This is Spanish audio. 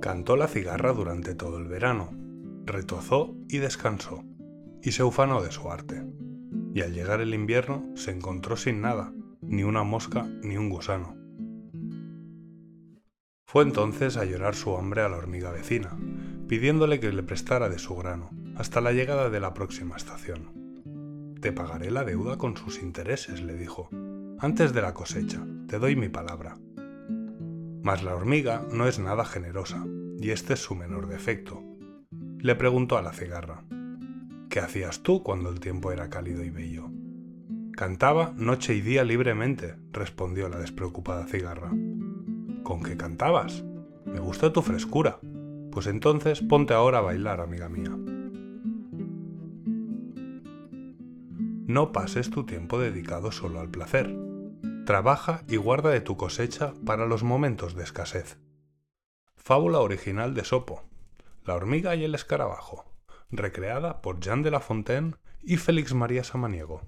Cantó la cigarra durante todo el verano, retozó y descansó, y se ufanó de su arte. Y al llegar el invierno se encontró sin nada, ni una mosca ni un gusano. Fue entonces a llorar su hambre a la hormiga vecina, pidiéndole que le prestara de su grano, hasta la llegada de la próxima estación. Te pagaré la deuda con sus intereses, le dijo. Antes de la cosecha, te doy mi palabra. Mas la hormiga no es nada generosa, y este es su menor defecto. Le preguntó a la cigarra, ¿qué hacías tú cuando el tiempo era cálido y bello? Cantaba noche y día libremente, respondió la despreocupada cigarra. ¿Con qué cantabas? Me gusta tu frescura. Pues entonces ponte ahora a bailar, amiga mía. No pases tu tiempo dedicado solo al placer. Trabaja y guarda de tu cosecha para los momentos de escasez. Fábula original de Sopo. La hormiga y el escarabajo. Recreada por Jean de La Fontaine y Félix María Samaniego.